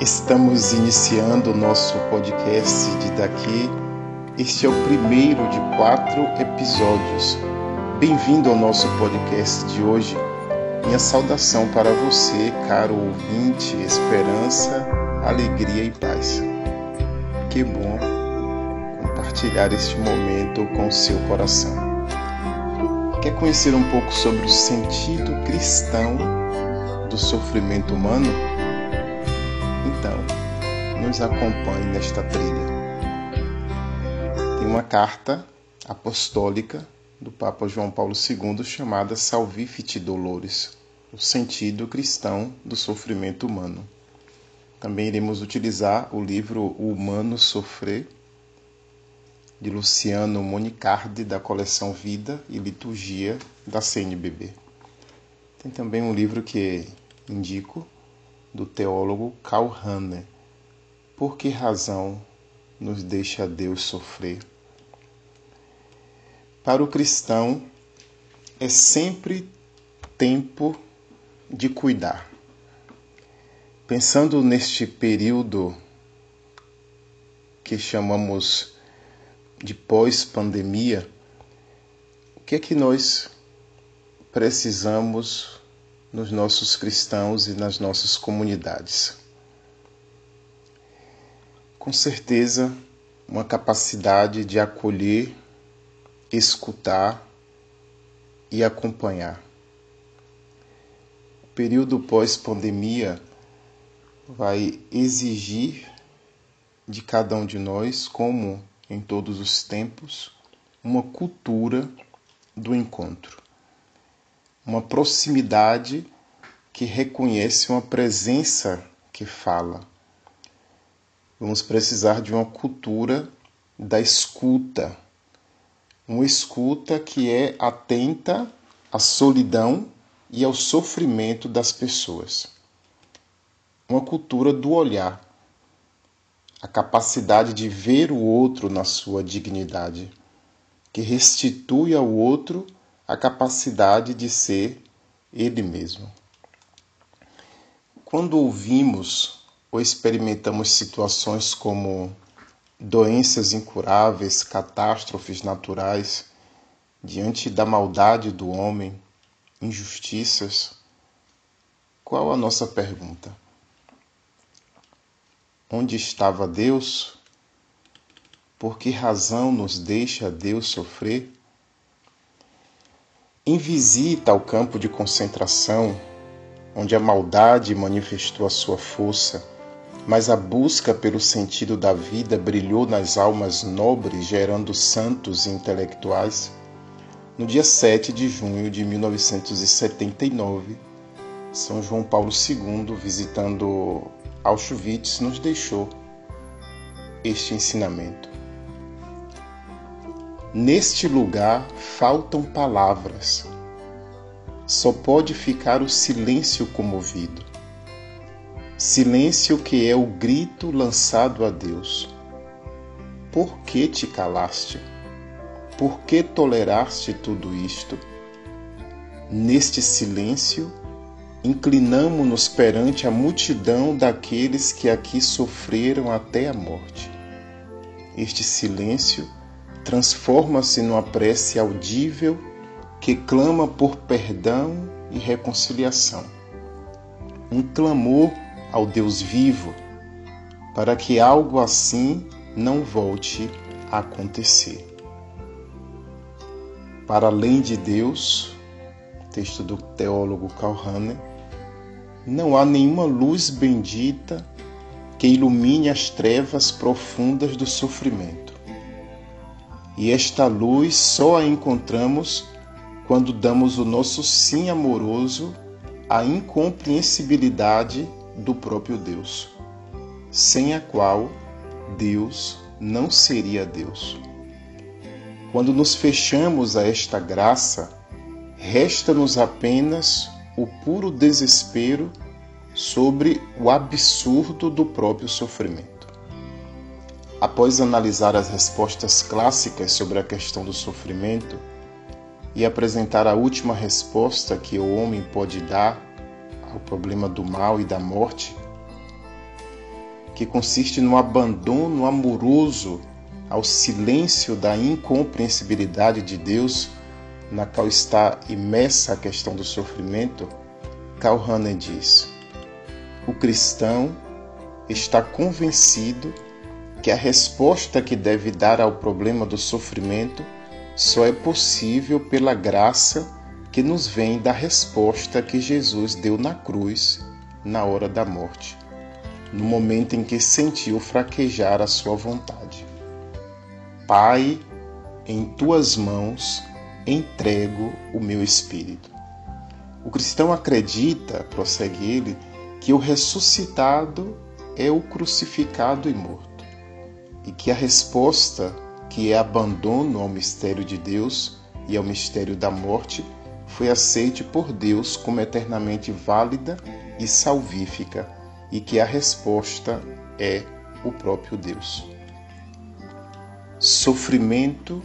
Estamos iniciando o nosso podcast de daqui. Este é o primeiro de quatro episódios. Bem-vindo ao nosso podcast de hoje. Minha saudação para você, caro ouvinte, esperança, alegria e paz. Que bom compartilhar este momento com seu coração. Quer conhecer um pouco sobre o sentido cristão do sofrimento humano? Nos acompanhe nesta trilha. Tem uma carta apostólica do Papa João Paulo II chamada Salvifici Dolores, o sentido cristão do sofrimento humano. Também iremos utilizar o livro O Humano Sofrer, de Luciano Monicardi, da coleção Vida e Liturgia da CNBB. Tem também um livro que indico, do teólogo Karl Rahner. Por que razão nos deixa Deus sofrer? Para o cristão, é sempre tempo de cuidar. Pensando neste período que chamamos de pós-pandemia, o que é que nós precisamos nos nossos cristãos e nas nossas comunidades? Com certeza, uma capacidade de acolher escutar e acompanhar. O período pós-pandemia vai exigir de cada um de nós, como em todos os tempos, uma cultura do encontro, uma proximidade que reconhece uma presença que fala. Vamos precisar de uma cultura da escuta uma escuta que é atenta à solidão e ao sofrimento das pessoas. Uma cultura do olhar, a capacidade de ver o outro na sua dignidade, que restitui ao outro a capacidade de ser ele mesmo. Quando ouvimos ou experimentamos situações como doenças incuráveis, catástrofes naturais, diante da maldade do homem, injustiças, qual a nossa pergunta? Onde estava Deus? Por que razão nos deixa Deus sofrer? Em visita ao campo de concentração, onde a maldade manifestou a sua força, mas a busca pelo sentido da vida brilhou nas almas nobres, gerando santos intelectuais. No dia 7 de junho de 1979, São João Paulo II, visitando Auschwitz, nos deixou este ensinamento. Neste lugar faltam palavras, só pode ficar o silêncio comovido Silêncio que é o grito lançado a Deus. Por que te calaste? Por que toleraste tudo isto? Neste silêncio, inclinamo-nos perante a multidão daqueles que aqui sofreram até a morte. Este silêncio transforma-se numa prece audível que clama por perdão e reconciliação. Um clamor ao Deus vivo, para que algo assim não volte a acontecer. Para além de Deus, texto do teólogo Karl Rahner, não há nenhuma luz bendita que ilumine as trevas profundas do sofrimento. E esta luz só a encontramos quando damos o nosso sim amoroso à incompreensibilidade do próprio Deus, sem a qual Deus não seria Deus. Quando nos fechamos a esta graça, resta-nos apenas o puro desespero sobre o absurdo do próprio sofrimento. Após analisar as respostas clássicas sobre a questão do sofrimento e apresentar a última resposta que o homem pode dar ao problema do mal e da morte, que consiste no abandono amoroso ao silêncio da incompreensibilidade de Deus, na qual está imersa a questão do sofrimento, Karl Rahner diz: o cristão está convencido que a resposta que deve dar ao problema do sofrimento só é possível pela graça que nos vem da resposta que Jesus deu na cruz na hora da morte, no momento em que sentiu fraquejar a sua vontade. Pai, em tuas mãos entrego o meu espírito. O cristão acredita, prossegue ele, que o ressuscitado é o crucificado e morto, e que a resposta, que é abandono ao mistério de Deus e ao mistério da morte, foi aceite por Deus como eternamente válida e salvífica, e que a resposta é o próprio Deus. Sofrimento,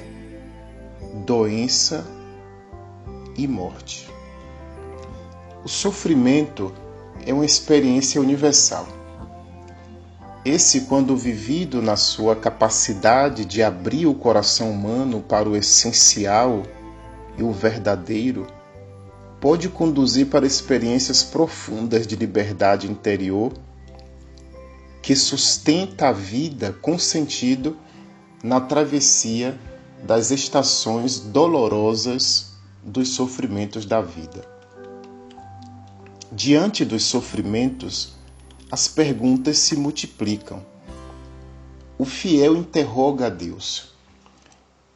doença e morte. O sofrimento é uma experiência universal. Esse, quando vivido na sua capacidade de abrir o coração humano para o essencial e o verdadeiro, pode conduzir para experiências profundas de liberdade interior que sustenta a vida com sentido na travessia das estações dolorosas dos sofrimentos da vida. Diante dos sofrimentos, as perguntas se multiplicam. O fiel interroga a Deus.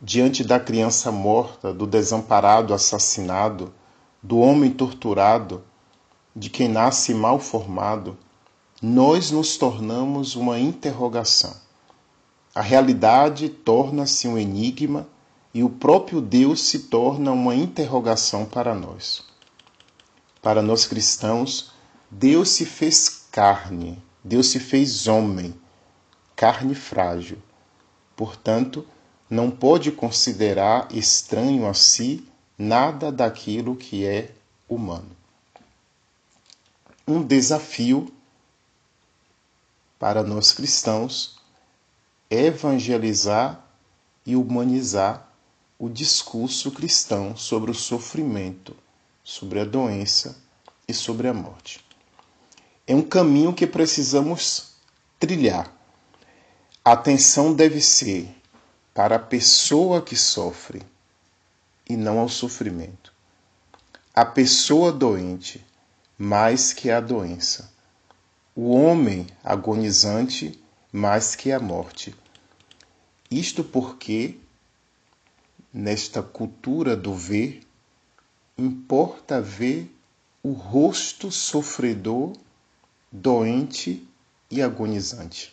Diante da criança morta, do desamparado assassinado, do homem torturado, de quem nasce mal formado, nós nos tornamos uma interrogação. A realidade torna-se um enigma e o próprio Deus se torna uma interrogação para nós. Para nós cristãos, Deus se fez carne, Deus se fez homem, carne frágil. Portanto, não pode considerar estranho a si nada daquilo que é humano. Um desafio para nós cristãos evangelizar e humanizar o discurso cristão sobre o sofrimento, sobre a doença e sobre a morte. É um caminho que precisamos trilhar. A atenção deve ser para a pessoa que sofre e não ao sofrimento. A pessoa doente mais que a doença. O homem agonizante mais que a morte. Isto porque, nesta cultura do ver, importa ver o rosto sofredor, doente e agonizante.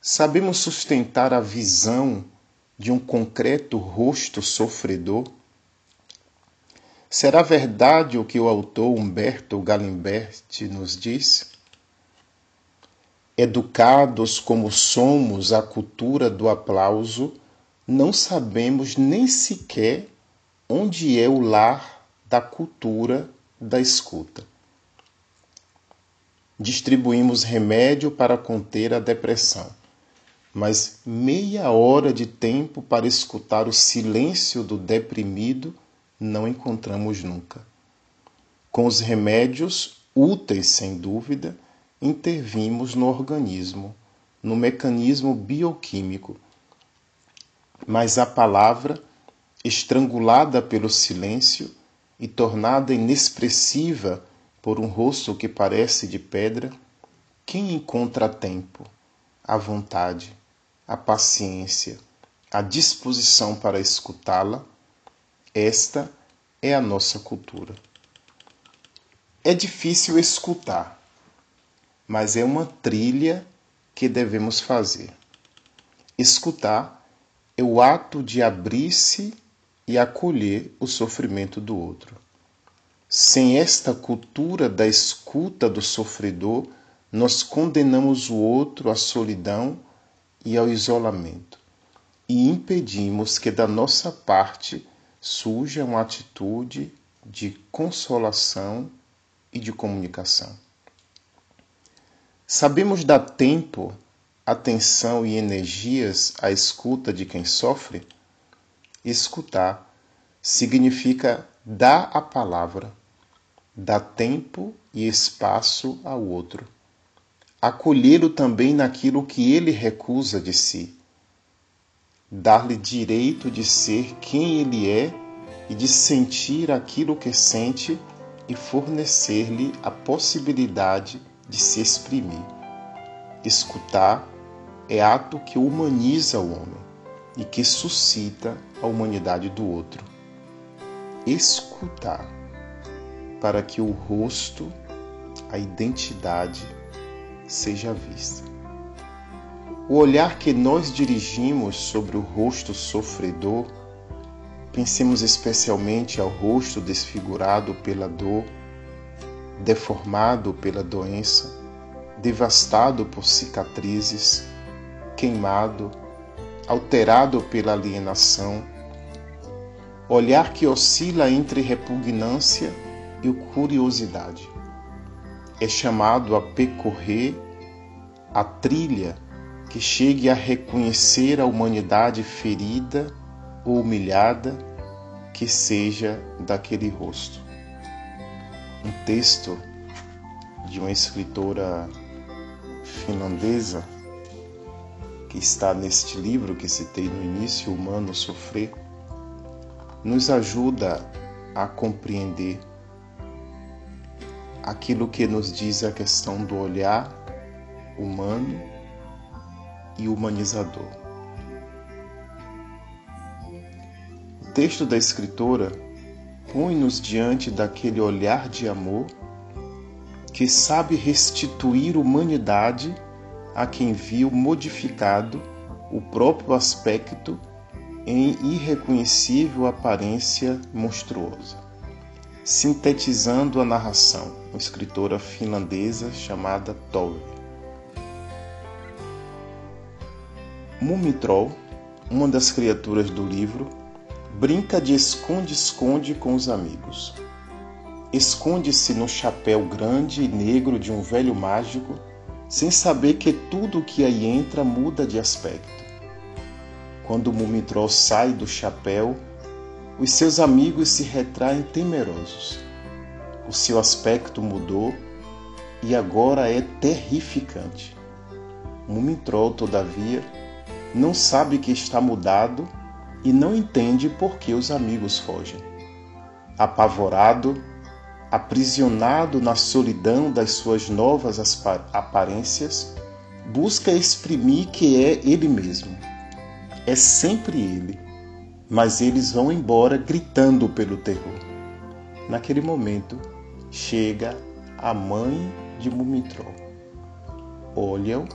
Sabemos sustentar a visão de um concreto rosto sofredor? Será verdade o que o autor Humberto Galimberti nos diz? Educados como somos à cultura do aplauso, não sabemos nem sequer onde é o lar da cultura da escuta. Distribuímos remédio para conter a depressão mas meia hora de tempo para escutar o silêncio do deprimido não encontramos nunca. Com os remédios, úteis sem dúvida, intervimos no organismo, no mecanismo bioquímico. Mas a palavra, estrangulada pelo silêncio e tornada inexpressiva por um rosto que parece de pedra, quem encontra tempo, a vontade, a paciência, a disposição para escutá-la, esta é a nossa cultura. É difícil escutar, mas é uma trilha que devemos fazer. Escutar é o ato de abrir-se e acolher o sofrimento do outro. Sem esta cultura da escuta do sofredor, nós condenamos o outro à solidão e ao isolamento, e impedimos que da nossa parte surja uma atitude de consolação e de comunicação. Sabemos dar tempo, atenção e energias à escuta de quem sofre? Escutar significa dar a palavra, dar tempo e espaço ao outro, acolhê-lo também naquilo que ele recusa de si, dar-lhe direito de ser quem ele é e de sentir aquilo que sente e fornecer-lhe a possibilidade de se exprimir. Escutar é ato que humaniza o homem e que suscita a humanidade do outro. Escutar para que o rosto, a identidade seja vista. O olhar que nós dirigimos sobre o rosto sofredor, pensemos especialmente ao rosto desfigurado pela dor, deformado pela doença, devastado por cicatrizes, queimado, alterado pela alienação, olhar que oscila entre repugnância e curiosidade. É chamado a percorrer a trilha que chegue a reconhecer a humanidade ferida ou humilhada que seja daquele rosto. Um texto de uma escritora finlandesa que está neste livro que citei no início, Humano Sofrer, nos ajuda a compreender aquilo que nos diz a questão do olhar humano e humanizador. O texto da escritora põe-nos diante daquele olhar de amor que sabe restituir humanidade a quem viu modificado o próprio aspecto em irreconhecível aparência monstruosa. Sintetizando a narração, uma escritora finlandesa chamada Tove. Mumitrol, uma das criaturas do livro, Brinca de esconde-esconde com os amigos. Esconde-se no chapéu grande e negro de um velho mágico, sem saber que tudo o que aí entra muda de aspecto. Quando o Mumitrol sai do chapéu, os seus amigos se retraem temerosos. O seu aspecto mudou e agora é terrificante. Mumitrol, todavia, não sabe que está mudado e não entende por que os amigos fogem. Apavorado, aprisionado na solidão das suas novas aparências, busca exprimir que é ele mesmo. É sempre ele, mas eles vão embora gritando pelo terror. Naquele momento, chega a mãe de Mumitrol. Olha-o,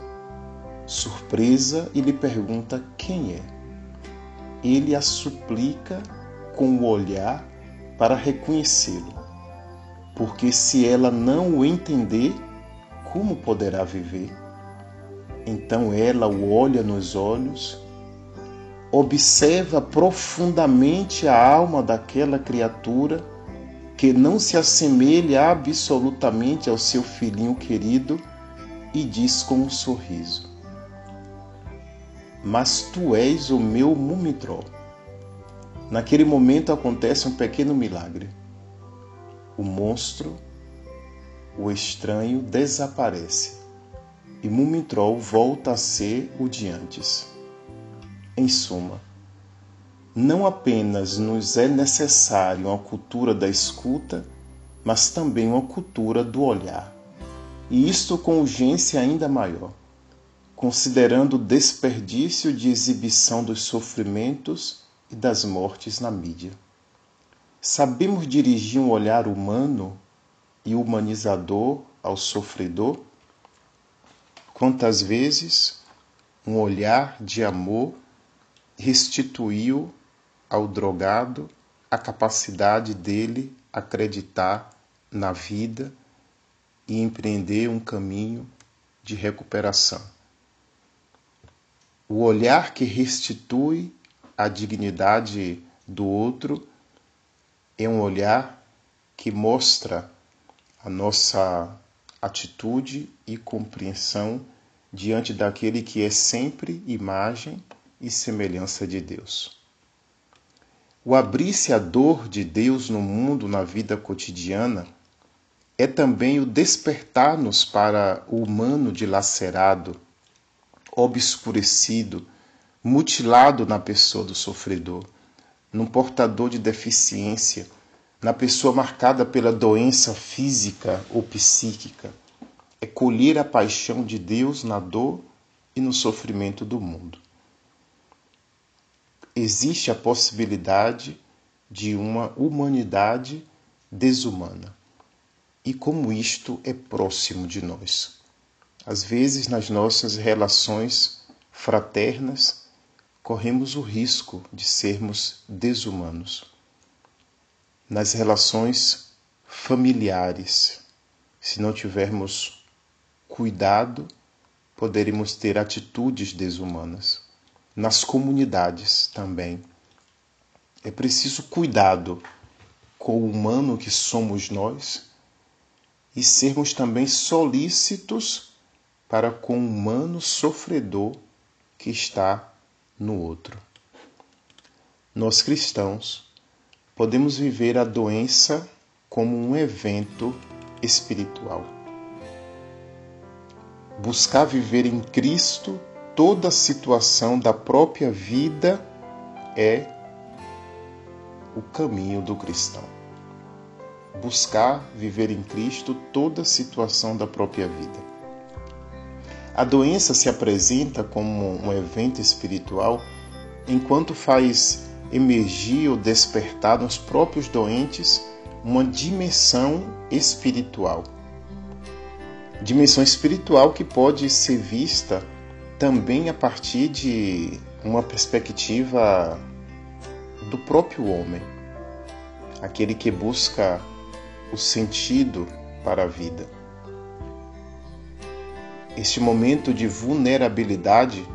surpresa, e lhe pergunta quem é ele a suplica com o olhar para reconhecê-lo, porque se ela não o entender, como poderá viver? Então ela o olha nos olhos, observa profundamente a alma daquela criatura que não se assemelha absolutamente ao seu filhinho querido e diz com um sorriso: mas tu és o meu mumitrol. Naquele momento acontece um pequeno milagre. O monstro, o estranho, desaparece e Mumitrol volta a ser o de antes. Em suma, não apenas nos é necessário uma cultura da escuta, mas também uma cultura do olhar, e isto com urgência ainda maior considerando o desperdício de exibição dos sofrimentos e das mortes na mídia. Sabemos dirigir um olhar humano e humanizador ao sofredor? Quantas vezes um olhar de amor restituiu ao drogado a capacidade dele acreditar na vida e empreender um caminho de recuperação. O olhar que restitui a dignidade do outro é um olhar que mostra a nossa atitude e compreensão diante daquele que é sempre imagem e semelhança de Deus. O abrir-se à dor de Deus no mundo, na vida cotidiana, é também o despertar-nos para o humano dilacerado, obscurecido, mutilado na pessoa do sofredor, num portador de deficiência, na pessoa marcada pela doença física ou psíquica. É colher a paixão de Deus na dor e no sofrimento do mundo. Existe a possibilidade de uma humanidade desumana e como isto é próximo de nós. Às vezes, nas nossas relações fraternas, corremos o risco de sermos desumanos. Nas relações familiares, se não tivermos cuidado, poderemos ter atitudes desumanas. Nas comunidades também. É preciso cuidado com o humano que somos nós e sermos também solícitos para com o humano sofredor que está no outro. Nós cristãos podemos viver a doença como um evento espiritual. Buscar viver em Cristo toda a situação da própria vida é o caminho do cristão buscar viver em Cristo toda a situação da própria vida. A doença se apresenta como um evento espiritual enquanto faz emergir ou despertar nos próprios doentes uma dimensão espiritual. Dimensão espiritual que pode ser vista também a partir de uma perspectiva do próprio homem, aquele que busca o sentido para a vida. Este momento de vulnerabilidade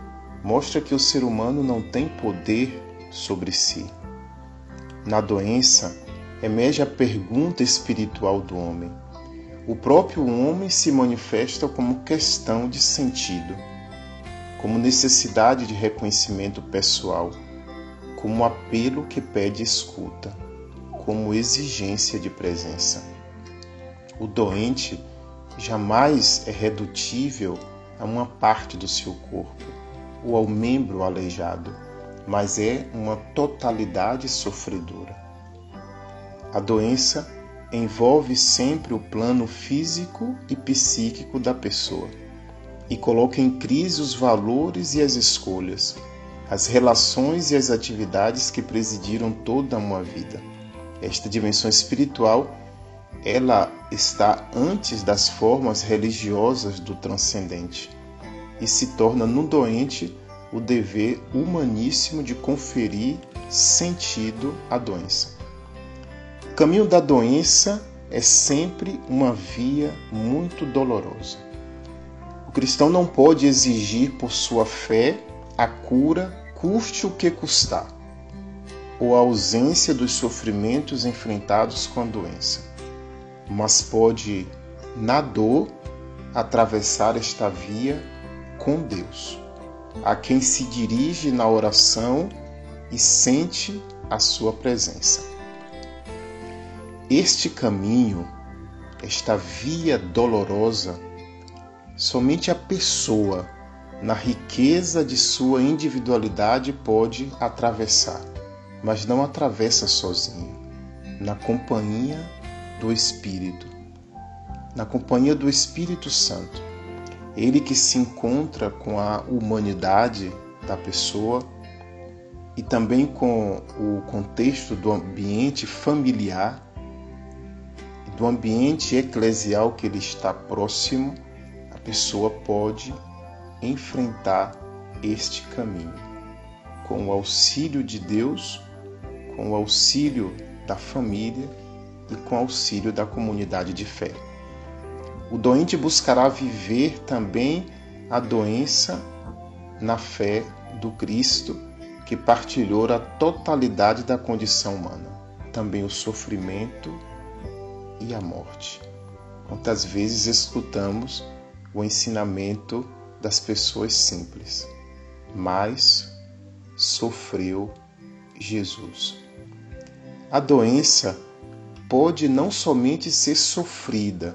mostra que o ser humano não tem poder sobre si. Na doença, emerge a pergunta espiritual do homem. O próprio homem se manifesta como questão de sentido, como necessidade de reconhecimento pessoal, como apelo que pede escuta como exigência de presença. O doente jamais é redutível a uma parte do seu corpo ou ao membro aleijado, mas é uma totalidade sofredora. A doença envolve sempre o plano físico e psíquico da pessoa e coloca em crise os valores e as escolhas, as relações e as atividades que presidiram toda uma vida esta dimensão espiritual, ela está antes das formas religiosas do transcendente e se torna no doente o dever humaníssimo de conferir sentido à doença. O caminho da doença é sempre uma via muito dolorosa. O cristão não pode exigir por sua fé a cura, custe o que custar ou a ausência dos sofrimentos enfrentados com a doença, mas pode, na dor, atravessar esta via com Deus, a quem se dirige na oração e sente a sua presença. Este caminho, esta via dolorosa, somente a pessoa, na riqueza de sua individualidade, pode atravessar mas não atravessa sozinho, na companhia do Espírito, na companhia do Espírito Santo. Ele que se encontra com a humanidade da pessoa e também com o contexto do ambiente familiar, do ambiente eclesial que ele está próximo, a pessoa pode enfrentar este caminho com o auxílio de Deus com o auxílio da família e com auxílio da comunidade de fé. O doente buscará viver também a doença na fé do Cristo, que partilhou a totalidade da condição humana, também o sofrimento e a morte. Quantas vezes escutamos o ensinamento das pessoas simples, mas sofreu Jesus. A doença pode não somente ser sofrida,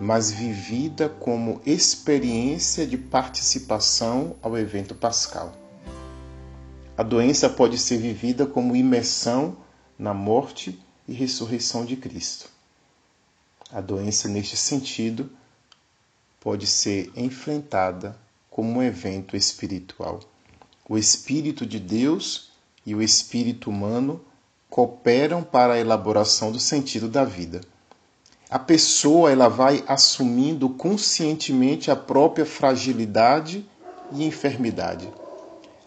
mas vivida como experiência de participação ao evento pascal. A doença pode ser vivida como imersão na morte e ressurreição de Cristo. A doença, neste sentido, pode ser enfrentada como um evento espiritual. O Espírito de Deus e o espírito humano cooperam para a elaboração do sentido da vida. A pessoa ela vai assumindo conscientemente a própria fragilidade e enfermidade,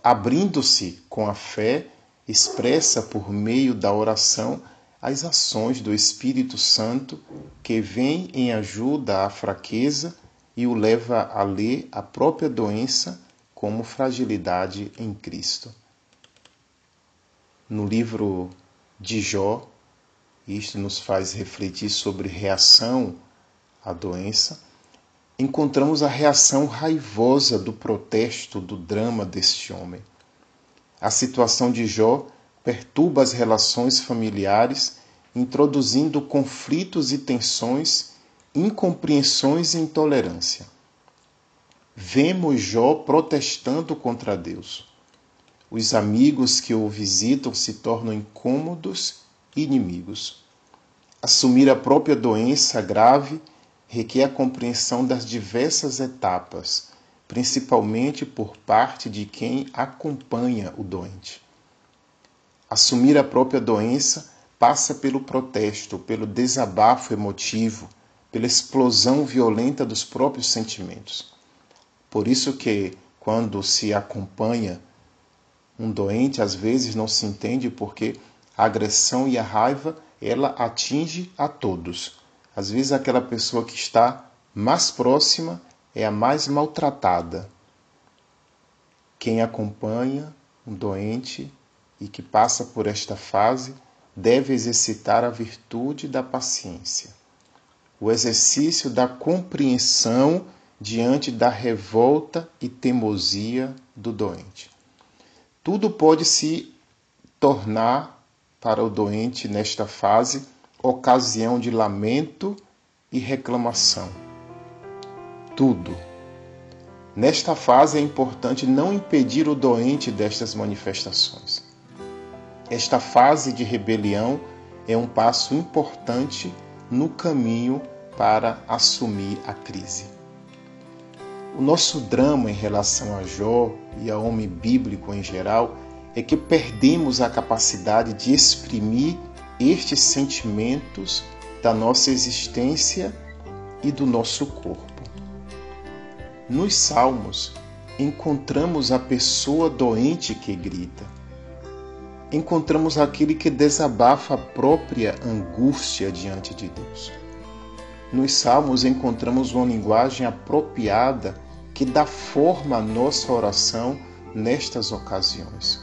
abrindo-se com a fé expressa por meio da oração as ações do Espírito Santo que vem em ajuda à fraqueza e o leva a ler a própria doença como fragilidade em Cristo. No livro de Jó, isto nos faz refletir sobre reação à doença, encontramos a reação raivosa do protesto, do drama deste homem. A situação de Jó perturba as relações familiares, introduzindo conflitos e tensões, incompreensões e intolerância vemos Jó protestando contra Deus. Os amigos que o visitam se tornam incômodos e inimigos. Assumir a própria doença grave requer a compreensão das diversas etapas, principalmente por parte de quem acompanha o doente. Assumir a própria doença passa pelo protesto, pelo desabafo emotivo, pela explosão violenta dos próprios sentimentos. Por isso que quando se acompanha um doente, às vezes não se entende porque a agressão e a raiva ela atinge a todos. Às vezes aquela pessoa que está mais próxima é a mais maltratada. Quem acompanha um doente e que passa por esta fase deve exercitar a virtude da paciência, o exercício da compreensão diante da revolta e teimosia do doente. Tudo pode se tornar para o doente nesta fase ocasião de lamento e reclamação. Tudo. Nesta fase é importante não impedir o doente destas manifestações. Esta fase de rebelião é um passo importante no caminho para assumir a crise. O nosso drama em relação a Jó e ao homem bíblico em geral é que perdemos a capacidade de exprimir estes sentimentos da nossa existência e do nosso corpo. Nos Salmos, encontramos a pessoa doente que grita. Encontramos aquele que desabafa a própria angústia diante de Deus. Nos Salmos encontramos uma linguagem apropriada que dá forma à nossa oração nestas ocasiões.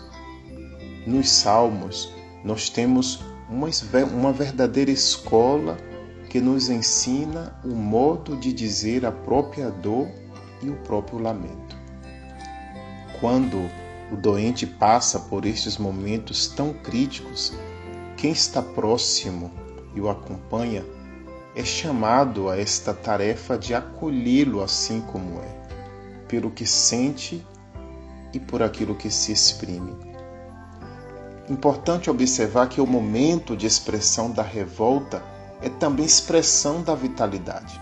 Nos Salmos, nós temos uma, verdadeira escola que nos ensina o modo de dizer a própria dor e o próprio lamento. Quando o doente passa por estes momentos tão críticos, quem está próximo e o acompanha é chamado a esta tarefa de acolhê-lo assim como é pelo que sente e por aquilo que se exprime. Importante observar que o momento de expressão da revolta é também expressão da vitalidade.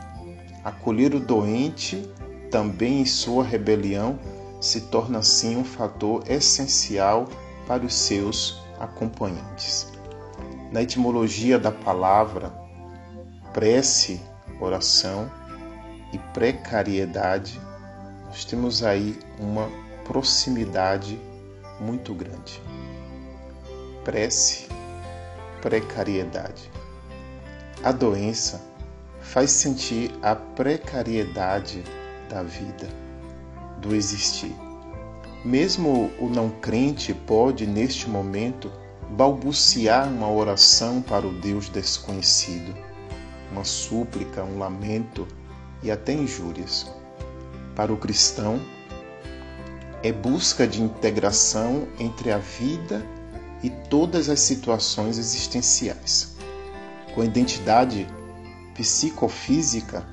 Acolher o doente também em sua rebelião se torna assim um fator essencial para os seus acompanhantes. Na etimologia da palavra prece, oração e precariedade, nós temos aí uma proximidade muito grande. Prece, precariedade. A doença faz sentir a precariedade da vida, do existir. Mesmo o não crente pode, neste momento, balbuciar uma oração para o Deus desconhecido, uma súplica, um lamento e até injúrias. Para o cristão, é busca de integração entre a vida e todas as situações existenciais. Com a identidade psicofísica,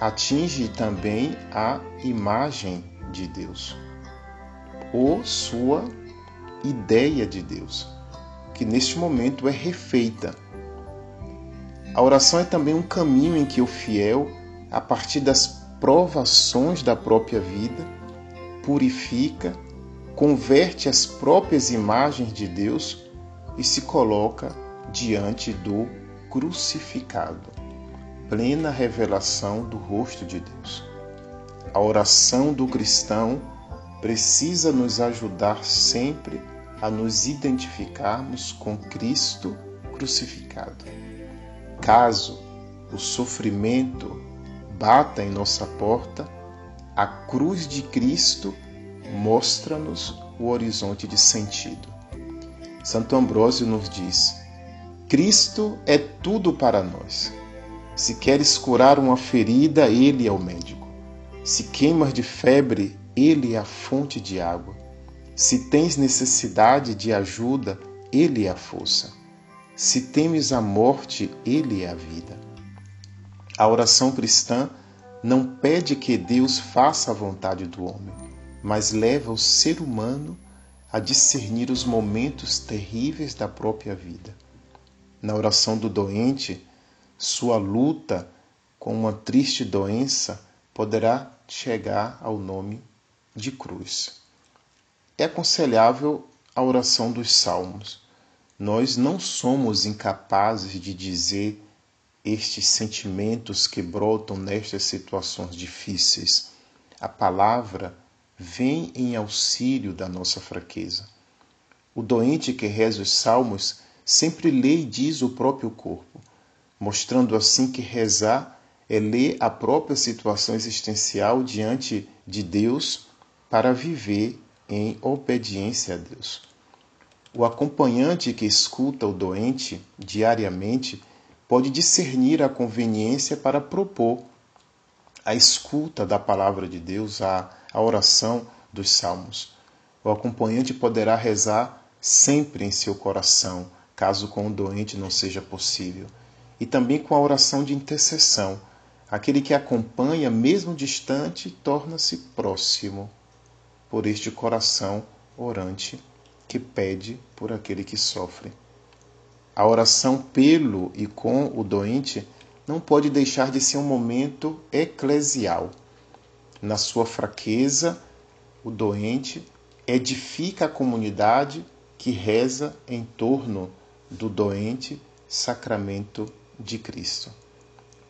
atinge também a imagem de Deus, ou sua ideia de Deus, que neste momento é refeita. A oração é também um caminho em que o fiel, a partir das provações da própria vida, purifica, converte as próprias imagens de Deus e se coloca diante do crucificado. Plena revelação do rosto de Deus. A oração do cristão precisa nos ajudar sempre a nos identificarmos com Cristo crucificado. Caso o sofrimento bata em nossa porta, a cruz de Cristo mostra-nos o horizonte de sentido. Santo Ambrósio nos diz: Cristo é tudo para nós. Se queres curar uma ferida, Ele é o médico. Se queimas de febre, Ele é a fonte de água. Se tens necessidade de ajuda, Ele é a força. Se temes a morte, Ele é a vida. A oração cristã não pede que Deus faça a vontade do homem, mas leva o ser humano a discernir os momentos terríveis da própria vida. Na oração do doente, sua luta com uma triste doença poderá chegar ao nome de cruz. É aconselhável a oração dos salmos. Nós não somos incapazes de dizer estes sentimentos que brotam nestas situações difíceis. A palavra vem em auxílio da nossa fraqueza. O doente que reza os salmos sempre lê e diz o próprio corpo, mostrando assim que rezar é ler a própria situação existencial diante de Deus para viver em obediência a Deus. O acompanhante que escuta o doente diariamente pode discernir a conveniência para propor a escuta da palavra de Deus, a, a oração dos salmos. O acompanhante poderá rezar sempre em seu coração, caso com o doente não seja possível, e também com a oração de intercessão. Aquele que acompanha, mesmo distante, torna-se próximo por este coração orante que pede por aquele que sofre. A oração pelo e com o doente não pode deixar de ser um momento eclesial. Na sua fraqueza, o doente edifica a comunidade que reza em torno do doente sacramento de Cristo.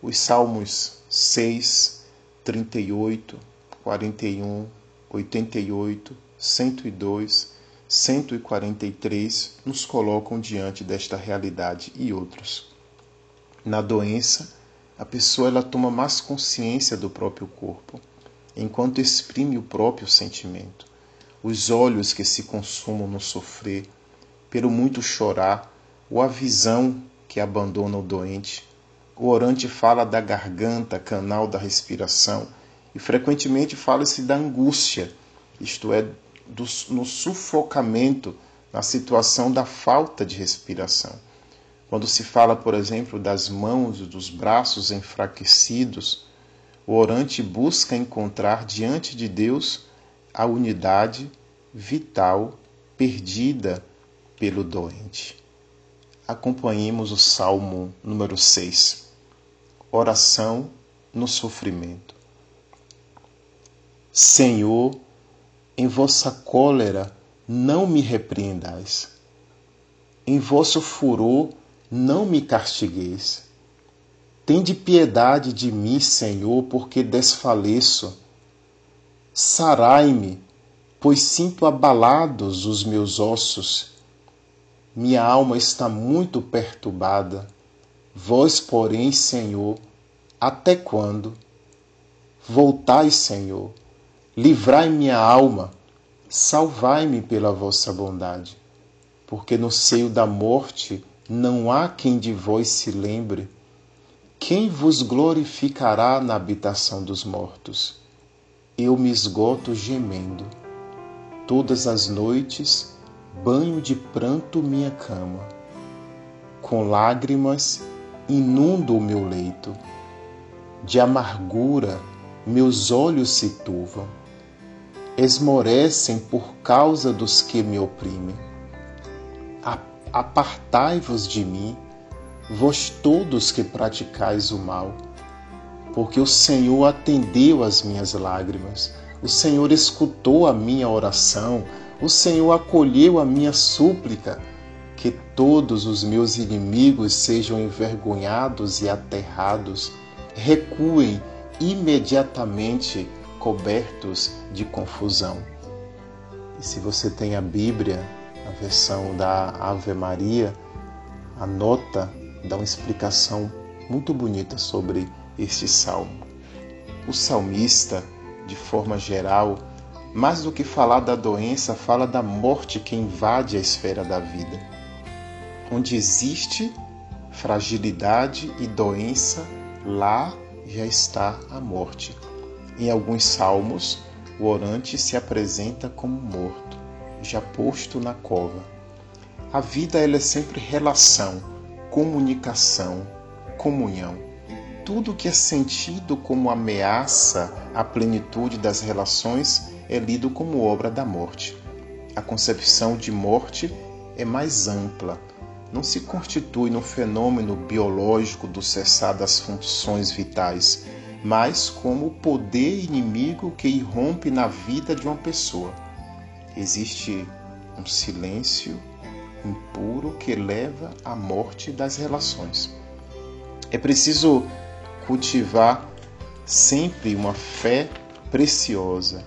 Os Salmos 6, 38, 41, 88, 102 143 nos colocam diante desta realidade e outros. Na doença, a pessoa ela toma mais consciência do próprio corpo, enquanto exprime o próprio sentimento. Os olhos que se consumam no sofrer, pelo muito chorar, ou a visão que abandona o doente. O orante fala da garganta, canal da respiração, e frequentemente fala-se da angústia, isto é, do, no sufocamento, na situação da falta de respiração. Quando se fala, por exemplo, das mãos e dos braços enfraquecidos, o orante busca encontrar diante de Deus a unidade vital perdida pelo doente. Acompanhemos o Salmo número 6. Oração no sofrimento. Senhor, em vossa cólera não me repreendais. Em vosso furor não me castigueis. Tende piedade de mim, Senhor, porque desfaleço. Sarai-me, pois sinto abalados os meus ossos. Minha alma está muito perturbada. Vós, porém, Senhor, até quando? Voltai, Senhor, Livrai minha alma, salvai-me pela vossa bondade, porque no seio da morte não há quem de vós se lembre. Quem vos glorificará na habitação dos mortos? Eu me esgoto gemendo. Todas as noites, banho de pranto minha cama. Com lágrimas, inundo o meu leito. De amargura, meus olhos se turvam. Esmorecem por causa dos que me oprimem. Apartai-vos de mim vós todos que praticais o mal, porque o Senhor atendeu às minhas lágrimas, o Senhor escutou a minha oração, o Senhor acolheu a minha súplica, que todos os meus inimigos sejam envergonhados e aterrados, recuem imediatamente cobertos de confusão. E se você tem a Bíblia, a versão da Ave Maria, anota dá uma explicação muito bonita sobre este salmo. O salmista, de forma geral, mais do que falar da doença, fala da morte que invade a esfera da vida. Onde existe fragilidade e doença, lá já está a morte. Em alguns salmos, o orante se apresenta como morto, já posto na cova. A vida ela é sempre relação, comunicação, comunhão. Tudo que é sentido como ameaça à plenitude das relações é lido como obra da morte. A concepção de morte é mais ampla, não se constitui no fenômeno biológico do cessar das funções vitais, mas como o poder inimigo que irrompe na vida de uma pessoa. Existe um silêncio impuro que leva à morte das relações. É preciso cultivar sempre uma fé preciosa,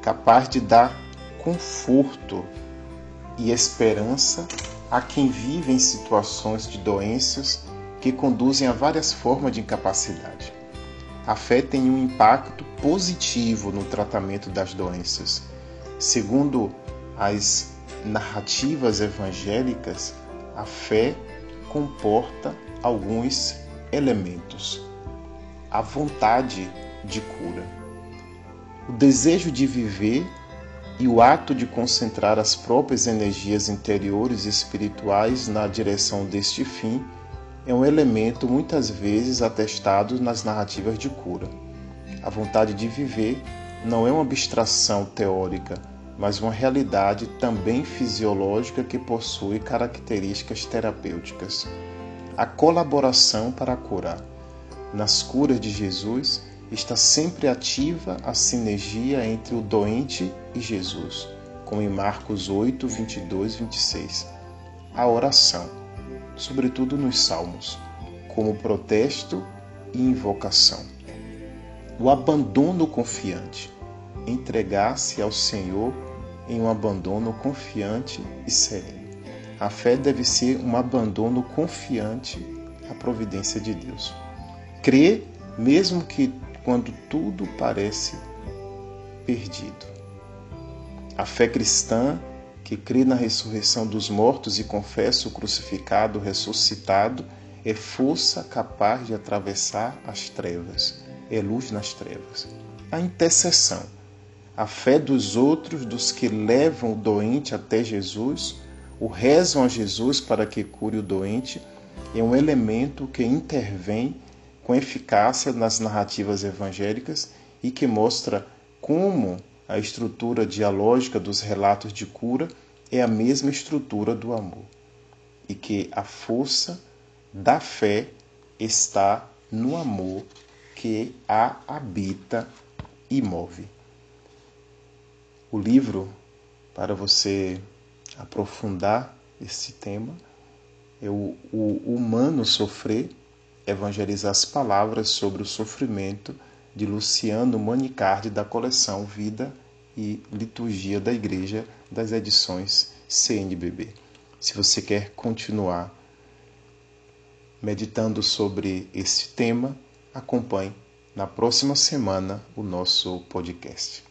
capaz de dar conforto e esperança a quem vive em situações de doenças que conduzem a várias formas de incapacidade. A fé tem um impacto positivo no tratamento das doenças. Segundo as narrativas evangélicas, a fé comporta alguns elementos. A vontade de cura, o desejo de viver e o ato de concentrar as próprias energias interiores e espirituais na direção deste fim é um elemento muitas vezes atestado nas narrativas de cura. A vontade de viver não é uma abstração teórica, mas uma realidade também fisiológica que possui características terapêuticas. A colaboração para curar. Nas curas de Jesus está sempre ativa a sinergia entre o doente e Jesus, como em Marcos 8, 22, 26. A oração, sobretudo nos Salmos, como protesto e invocação. O abandono confiante entregar-se ao Senhor em um abandono confiante e sereno. A fé deve ser um abandono confiante à providência de Deus. Crer mesmo que quando tudo parece perdido. A fé cristã, que crê na ressurreição dos mortos e confessa o crucificado ressuscitado, é força capaz de atravessar as trevas, é luz nas trevas. A intercessão a fé dos outros, dos que levam o doente até Jesus, o rezam a Jesus para que cure o doente, é um elemento que intervém com eficácia nas narrativas evangélicas e que mostra como a estrutura dialógica dos relatos de cura é a mesma estrutura do amor e que a força da fé está no amor que a habita e move. O livro para você aprofundar esse tema é o, o Humano Sofrer, Evangelizar as Palavras sobre o Sofrimento, de Luciano Manicardi, da coleção Vida e Liturgia da Igreja, das edições CNBB. Se você quer continuar meditando sobre esse tema, acompanhe na próxima semana o nosso podcast.